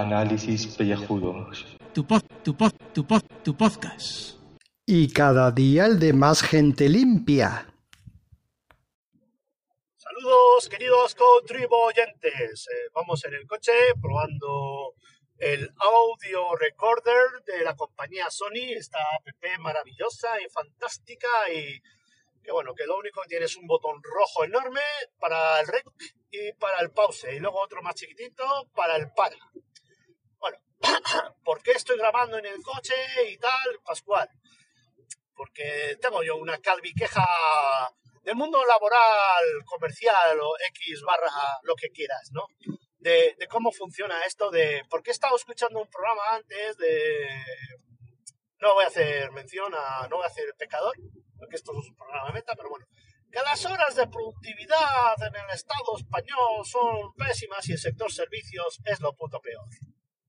Análisis pellejudos. Tu pod, tu pod, tu pod, tu podcast. Y cada día el de más gente limpia. Saludos, queridos contribuyentes. Eh, vamos en el coche probando el audio recorder de la compañía Sony, esta app maravillosa y fantástica y que bueno, que lo único que tiene es un botón rojo enorme para el rec y para el pause y luego otro más chiquitito para el para. ¿por qué estoy grabando en el coche y tal, Pascual? Porque tengo yo una calviqueja del mundo laboral, comercial o X barra lo que quieras, ¿no? De, de, cómo funciona esto, de por qué he estado escuchando un programa antes de... No voy a hacer mención a... no voy a hacer pecador, porque esto es un programa de meta, pero bueno, que las horas de productividad en el Estado español son pésimas y el sector servicios es lo puto peor.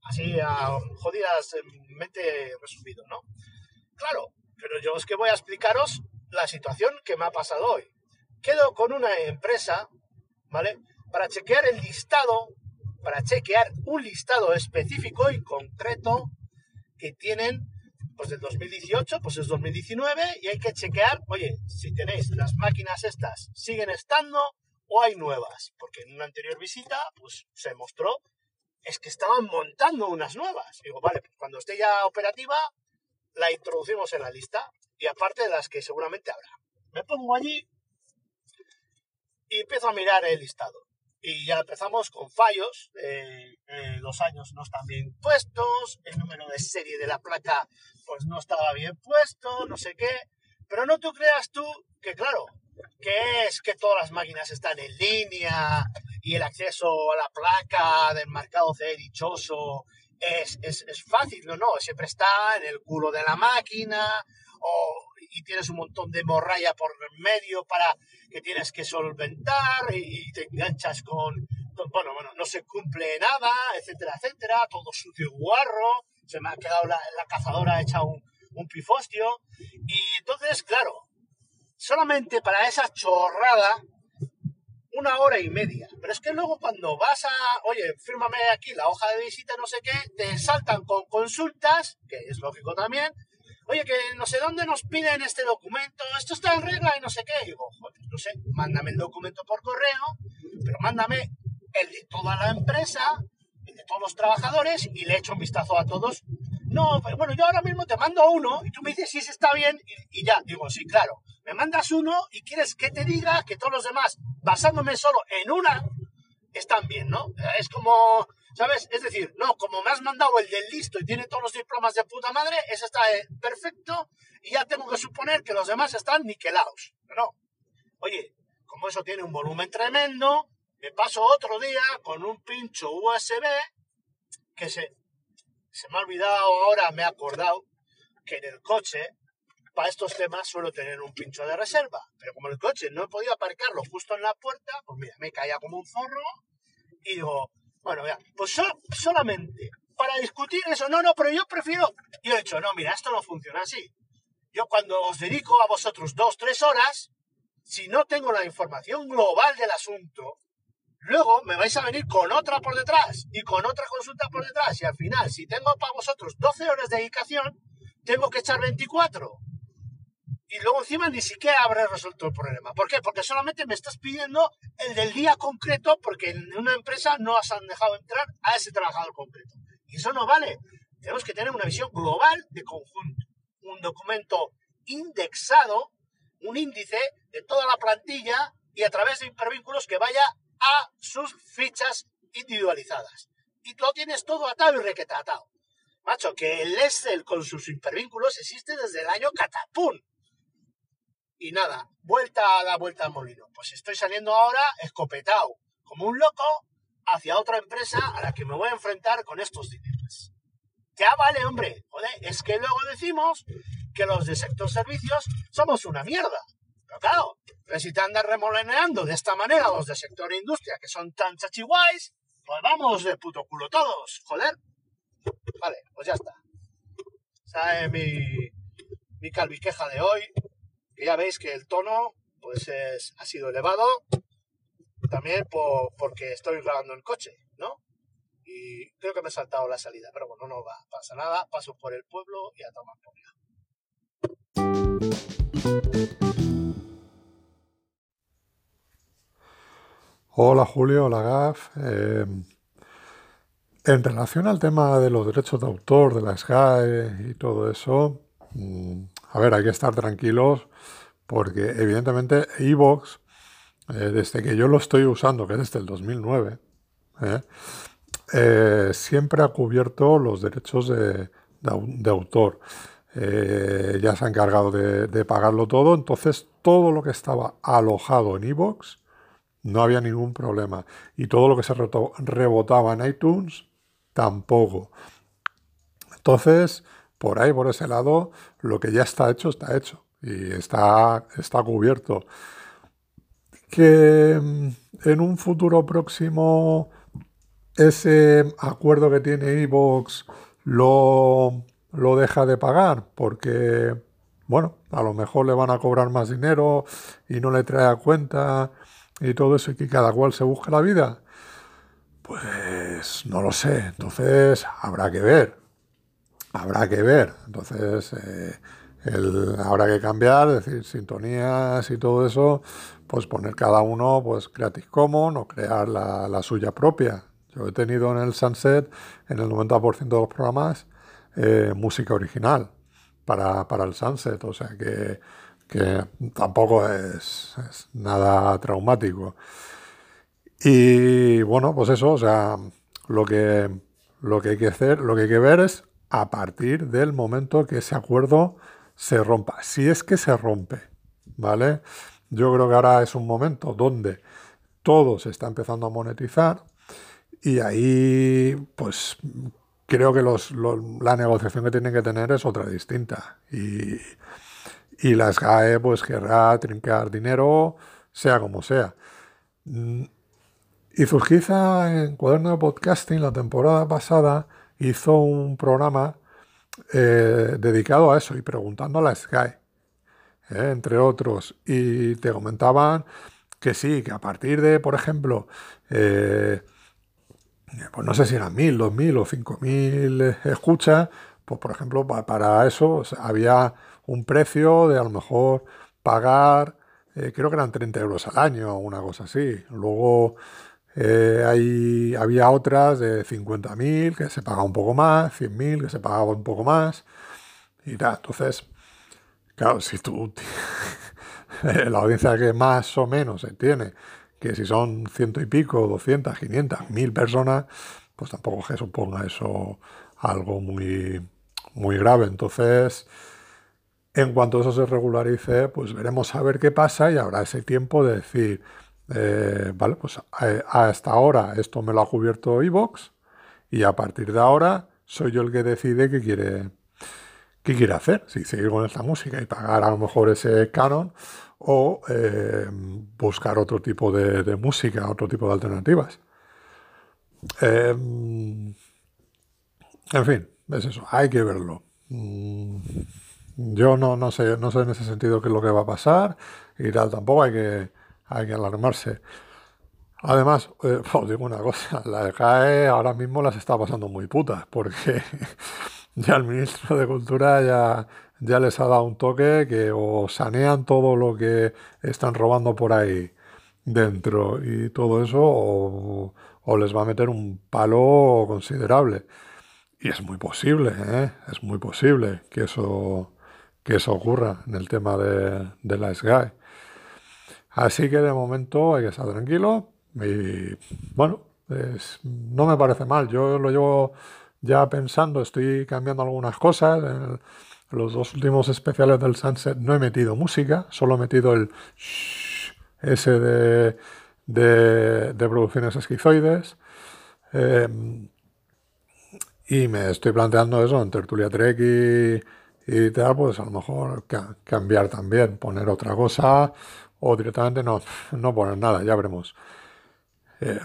Así a jodidas mente resumido, ¿no? Claro, pero yo es que voy a explicaros la situación que me ha pasado hoy. Quedo con una empresa, ¿vale? Para chequear el listado, para chequear un listado específico y concreto que tienen pues del 2018, pues es 2019 y hay que chequear, oye, si tenéis las máquinas estas, siguen estando o hay nuevas, porque en una anterior visita, pues se mostró, es que estaban montando unas nuevas. Digo, vale, pues cuando esté ya operativa, la introducimos en la lista y aparte de las que seguramente habrá. Me pongo allí y empiezo a mirar el listado. Y ya empezamos con fallos, eh, eh, los años no están bien puestos, el número de serie de la placa pues no estaba bien puesto, no sé qué. Pero no tú creas tú que, claro, que es que todas las máquinas están en línea y el acceso a la placa del marcado C dichoso es, es, es fácil, no, no, siempre está en el culo de la máquina o, y tienes un montón de morralla por medio para que tienes que solventar y, te enganchas con, bueno, bueno, no se cumple nada, etcétera, etcétera, todo sucio y guarro, se me ha quedado la, la cazadora hecha un, un pifostio y entonces, claro, solamente para esa chorrada una hora y media. Pero es que luego cuando vas a, oye, fírmame aquí la hoja de visita, no sé qué, te saltan con consultas, que es lógico también, oye, que no sé dónde nos piden este documento, esto está en regla y no sé qué. Digo, no sé, mándame el documento por correo, pero mándame el de toda la empresa, el de todos los trabajadores y le echo un vistazo a todos. No, pero bueno, yo ahora mismo te mando uno y tú me dices si está bien y, y ya. Digo, sí, claro. Me mandas uno y quieres que te diga que todos los demás, basándome solo en una, están bien, ¿no? Es como, ¿sabes? Es decir, no, como me has mandado el del listo y tiene todos los diplomas de puta madre, ese está eh, perfecto y ya tengo que suponer que los demás están niquelados. No. Oye, como eso tiene un volumen tremendo, me paso otro día con un pincho USB que se, se me ha olvidado ahora, me he acordado que en el coche, para estos temas suelo tener un pincho de reserva. Pero como el coche no he podido aparcarlo justo en la puerta, pues mira, me caía como un zorro y digo, bueno, mira, pues so, solamente para discutir eso, no, no, pero yo prefiero, yo he dicho, no, mira, esto no funciona así. Yo cuando os dedico a vosotros dos, tres horas, si no tengo la información global del asunto, luego me vais a venir con otra por detrás y con otra consulta por detrás y al final, si tengo para vosotros 12 horas de dedicación, tengo que echar 24 y luego encima ni siquiera habré resuelto el problema. ¿Por qué? Porque solamente me estás pidiendo el del día concreto porque en una empresa no has dejado entrar a ese trabajador concreto. Y eso no vale. Tenemos que tener una visión global de conjunto. Un documento indexado, un índice de toda la plantilla y a través de hipervínculos que vaya a sus fichas individualizadas. Y lo tienes todo atado y requetatado. Macho, que el Excel con sus hipervínculos existe desde el año catapún y nada, vuelta a la vuelta al molino. Pues estoy saliendo ahora escopetado, como un loco, hacia otra empresa a la que me voy a enfrentar con estos dineros. Ya vale, hombre, joder, es que luego decimos que los de sector servicios somos una mierda. Pero claro, si te andas remolineando de esta manera los de sector industria, que son tan chachiguais, pues vamos de puto culo todos, joder. Vale, pues ya está. Esa es mi, mi calviqueja de hoy ya veis que el tono pues es, ha sido elevado también por, porque estoy grabando el coche, ¿no? Y creo que me he saltado la salida, pero bueno, no va, pasa nada, paso por el pueblo y a tomar por Hola Julio, hola Gaf. Eh, en relación al tema de los derechos de autor, de la SGAE y todo eso, mm, a ver, hay que estar tranquilos porque evidentemente Evox, eh, desde que yo lo estoy usando, que es desde el 2009, eh, siempre ha cubierto los derechos de, autor. ya se ha encargado de, de, pagarlo todo, entonces todo lo que estaba alojado en Evox no había ningún problema. Y todo lo que se rebotaba en iTunes, tampoco. Entonces, por ahí, por ese lado, lo que ya está hecho, está hecho. Y está, está cubierto. Que mm, en un futuro próximo ese acuerdo que tiene Evox lo, lo deja de pagar porque, bueno, a lo mejor le van a cobrar más dinero y no le trae a cuenta y todo eso y que cada cual se busque la vida? Pues no lo sé. Entonces habrá que ver. Habrá que ver. Entonces eh, habrá que cambiar, es decir, sintonías y todo eso, pues poner cada uno pues Creative Commons o crear la, suya propia. Yo he tenido en el Sunset, en el 90% de los programas, eh, música original para, para el Sunset. O sea que que tampoco es, nada traumático. Y bueno, pues eso, o sea, lo que, lo que hay que hacer, lo que hay que ver es a partir del momento que ese acuerdo se rompa, si es que se rompe, ¿vale? Yo creo que ahora es un momento donde todo se está empezando a monetizar y ahí, pues creo que los, la negociación que tienen que tener es otra distinta. Y, y la SGAE pues querrá trincar dinero, sea como sea. Mm, y Zurgiza en Cuaderno de Podcasting la temporada pasada hizo un programa eh, dedicado a eso y preguntando a la SGAE, eh, entre otros, y te comentaban que sí, que a partir de, por ejemplo, eh, pues no sé si eran mil, dos mil o cinco mil escuchas, pues por ejemplo, para eso había un precio de a lo mejor pagar, creo que eran 30 euros al año o una cosa así. Luego eh, hay, había otras de 50.000 que se pagaba un poco más, 100.000 que se pagaba un poco más y tal. Entonces, claro, si tú, la audiencia que más o menos se tiene, que si son ciento y pico, 200, 500, 1000 personas, pues tampoco que suponga eso algo muy, muy grave. Entonces, en cuanto eso se regularice, pues veremos a ver qué pasa y habrá ese tiempo de decir, eh, vale, pues hasta ahora esto me lo ha cubierto Evox y a partir de ahora soy yo el que decide qué quiere, qué quiere hacer, si seguir con esta música y pagar a lo mejor ese canon o eh, buscar otro tipo de, música, otro tipo de alternativas. Em, en fin, es eso, hay que verlo. Mm, yo no, no, sé, no sé en ese sentido qué es lo que va a pasar y tal, tampoco hay que, hay que alarmarse. Además, eh, os digo una cosa, la CAE ahora mismo las está pasando muy putas, porque ya el ministro de Cultura ya, ya les ha dado un toque que o sanean todo lo que están robando por ahí dentro y todo eso, o, o les va a meter un palo considerable. Y es muy posible, ¿eh? es muy posible que eso, que eso ocurra en el tema de, la SGAE. Así que de momento hay que estar tranquilo y bueno, no me parece mal. Yo lo llevo ya pensando, estoy cambiando algunas cosas. En, los dos últimos especiales del Sunset no he metido música, solo he metido el ese de, de, producciones esquizoides. Em, y me estoy planteando eso en Tertulia Trek y y tal, pues a lo mejor cambiar también, poner otra cosa o directamente no, no poner nada, ya veremos. Eh,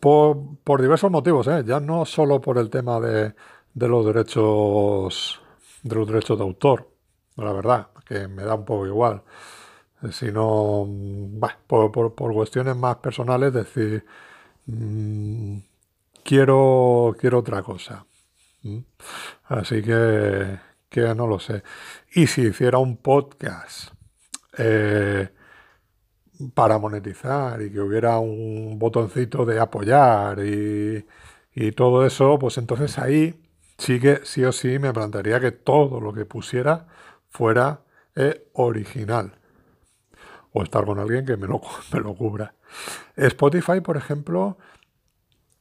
por, diversos motivos, ¿eh? ya no solo por el tema de, los derechos de los derechos de autor, la verdad, que me da un poco igual, sino por, por, cuestiones más personales, decir, mm, quiero, quiero otra cosa. Así que, que no lo sé. Y si hiciera un podcast eh, para monetizar y que hubiera un botoncito de apoyar y, y todo eso, pues entonces ahí sí que sí o sí me plantearía que todo lo que pusiera fuera eh, original. O estar con alguien que me lo, me lo cubra. Spotify, por ejemplo,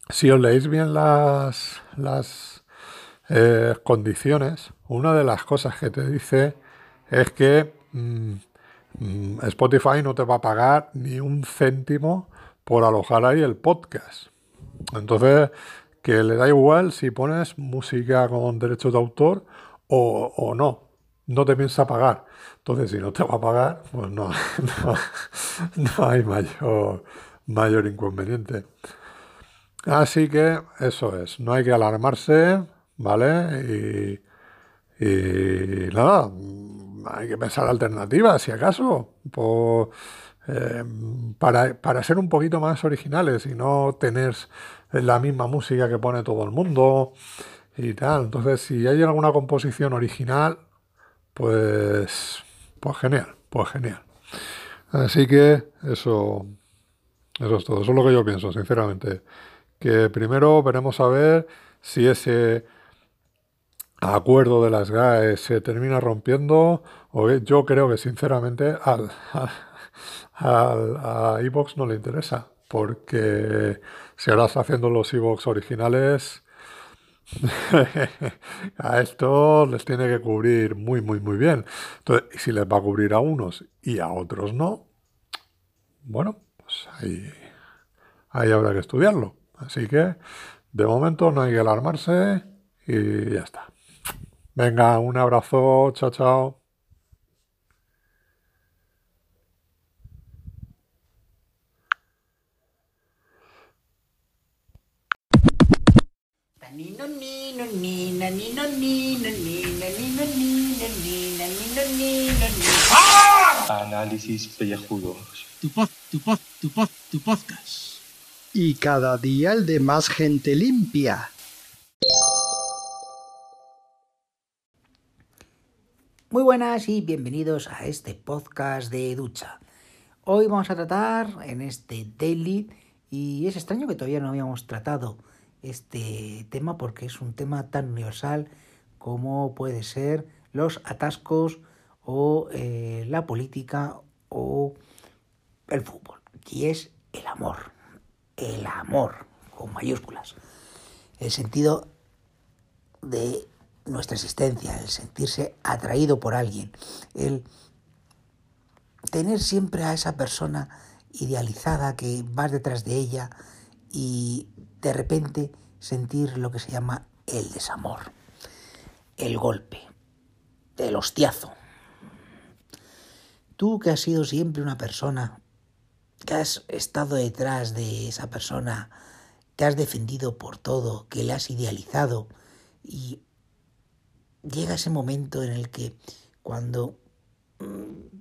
si os leéis bien las, las eh, condiciones, una de las cosas que te dice es que mm, Spotify no te va a pagar ni un céntimo por alojar ahí el podcast. Entonces, que le da igual si pones música con derechos de autor o, no. No te piensa pagar. Entonces, si no te va a pagar, pues no, no, hay mayor, mayor inconveniente. Así que eso es, no hay que alarmarse, ¿vale? Y nada, hay que pensar alternativas, si acaso, eh, para, para ser un poquito más originales y no tener la misma música que pone todo el mundo y tal. Entonces, si hay alguna composición original, pues, pues genial, pues genial. Así que eso, eso es todo. Eso es lo que yo pienso, sinceramente. Que primero veremos a ver si ese acuerdo de las GAE se termina rompiendo. Yo creo que sinceramente al, al, a Evox no le interesa porque si ahora está haciendo los Evox originales, a esto les tiene que cubrir muy, muy, muy bien. Entonces, si les va a cubrir a unos y a otros no, bueno, pues ahí, ahí habrá que estudiarlo. Así que, de momento no hay que alarmarse y ya está. Venga, un abrazo, chao, chao. Análisis pellejudos. Tu pod, tu pod, tu pod, tu podcast. Y cada día el de más gente limpia. Muy buenas y bienvenidos a este podcast de ducha. Hoy vamos a tratar en este daily y es extraño que todavía no habíamos tratado este tema porque es un tema tan universal como puede ser los atascos o eh, la política o el fútbol, y es el amor, el amor con mayúsculas, el sentido de nuestra existencia, el sentirse atraído por alguien, el tener siempre a esa persona idealizada que vas detrás de ella y de repente sentir lo que se llama el desamor, el golpe, el hostiazo. Tú que has sido siempre una persona, que has estado detrás de esa persona, que has defendido por todo, que le has idealizado y llega ese momento en el que cuando mm,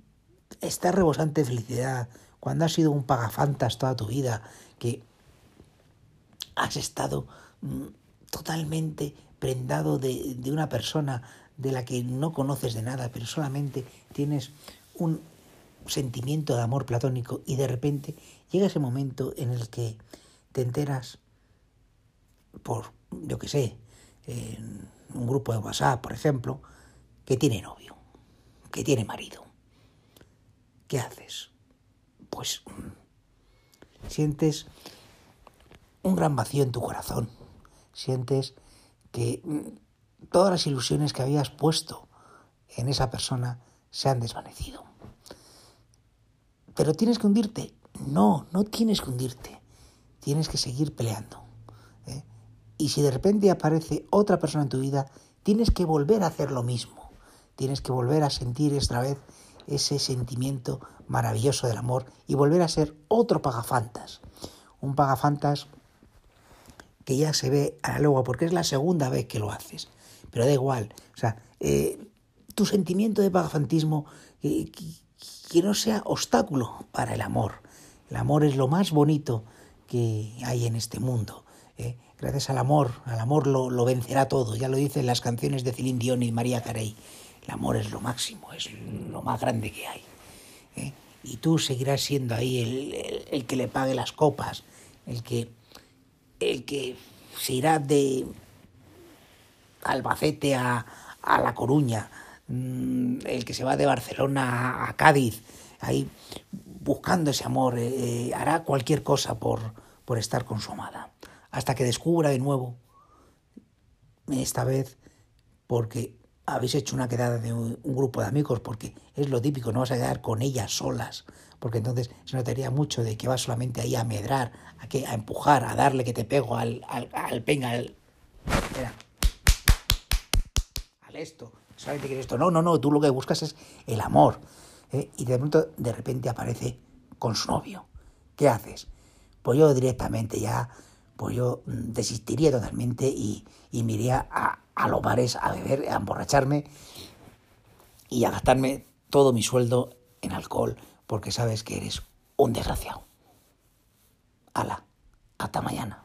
estás rebosante de felicidad, cuando has sido un pagafantas toda tu vida, que has estado mm, totalmente prendado de, una persona de la que no conoces de nada, pero solamente tienes un sentimiento de amor platónico y de repente llega ese momento en el que te enteras por, yo qué sé, en un grupo de WhatsApp, por ejemplo, que tiene novio, que tiene marido. ¿Qué haces? Pues mm, sientes un gran vacío en tu corazón. Sientes que mm, todas las ilusiones que habías puesto en esa persona se han desvanecido. Pero tienes que hundirte. No, no tienes que hundirte. Tienes que seguir peleando. ¿eh? Y si de repente aparece otra persona en tu vida, tienes que volver a hacer lo mismo. Tienes que volver a sentir esta vez ese sentimiento maravilloso del amor y volver a ser otro pagafantas. Un pagafantas que ya se ve a la legua, porque es la segunda vez que lo haces. Pero da igual, o sea, eh, tu sentimiento de pagafantismo que, no sea obstáculo para el amor. El amor es lo más bonito que hay en este mundo. ¿eh? Gracias al amor, al amor lo, lo vencerá todo. Ya lo dicen las canciones de Celine Dion y María Carey. El amor es lo máximo, es lo más grande que hay. ¿eh? Y tú seguirás siendo ahí el, el- que le pague las copas, el que, el que se irá de Albacete a, a La Coruña, mm, el que se va de Barcelona a, a Cádiz, ahí buscando ese amor, eh, eh, hará cualquier cosa por, por estar con su amada, hasta que descubra de nuevo, esta vez porque habéis hecho una quedada de un, grupo de amigos, porque es lo típico, no vas a quedar con ellas solas, porque entonces se notaría mucho de que vas solamente ahí a medrar, a, que, a empujar, a darle que te pego al, al, al al, al esto, solamente quieres esto. No, no, no, tú lo que buscas es el amor. ¿eh? Y de pronto, de repente aparece con su novio. ¿Qué haces? Pues yo directamente ya, pues yo desistiría totalmente y, y me iría a, a los bares a beber, a emborracharme y a gastarme todo mi sueldo en alcohol porque sabes que eres un desgraciado. Hala, hasta mañana.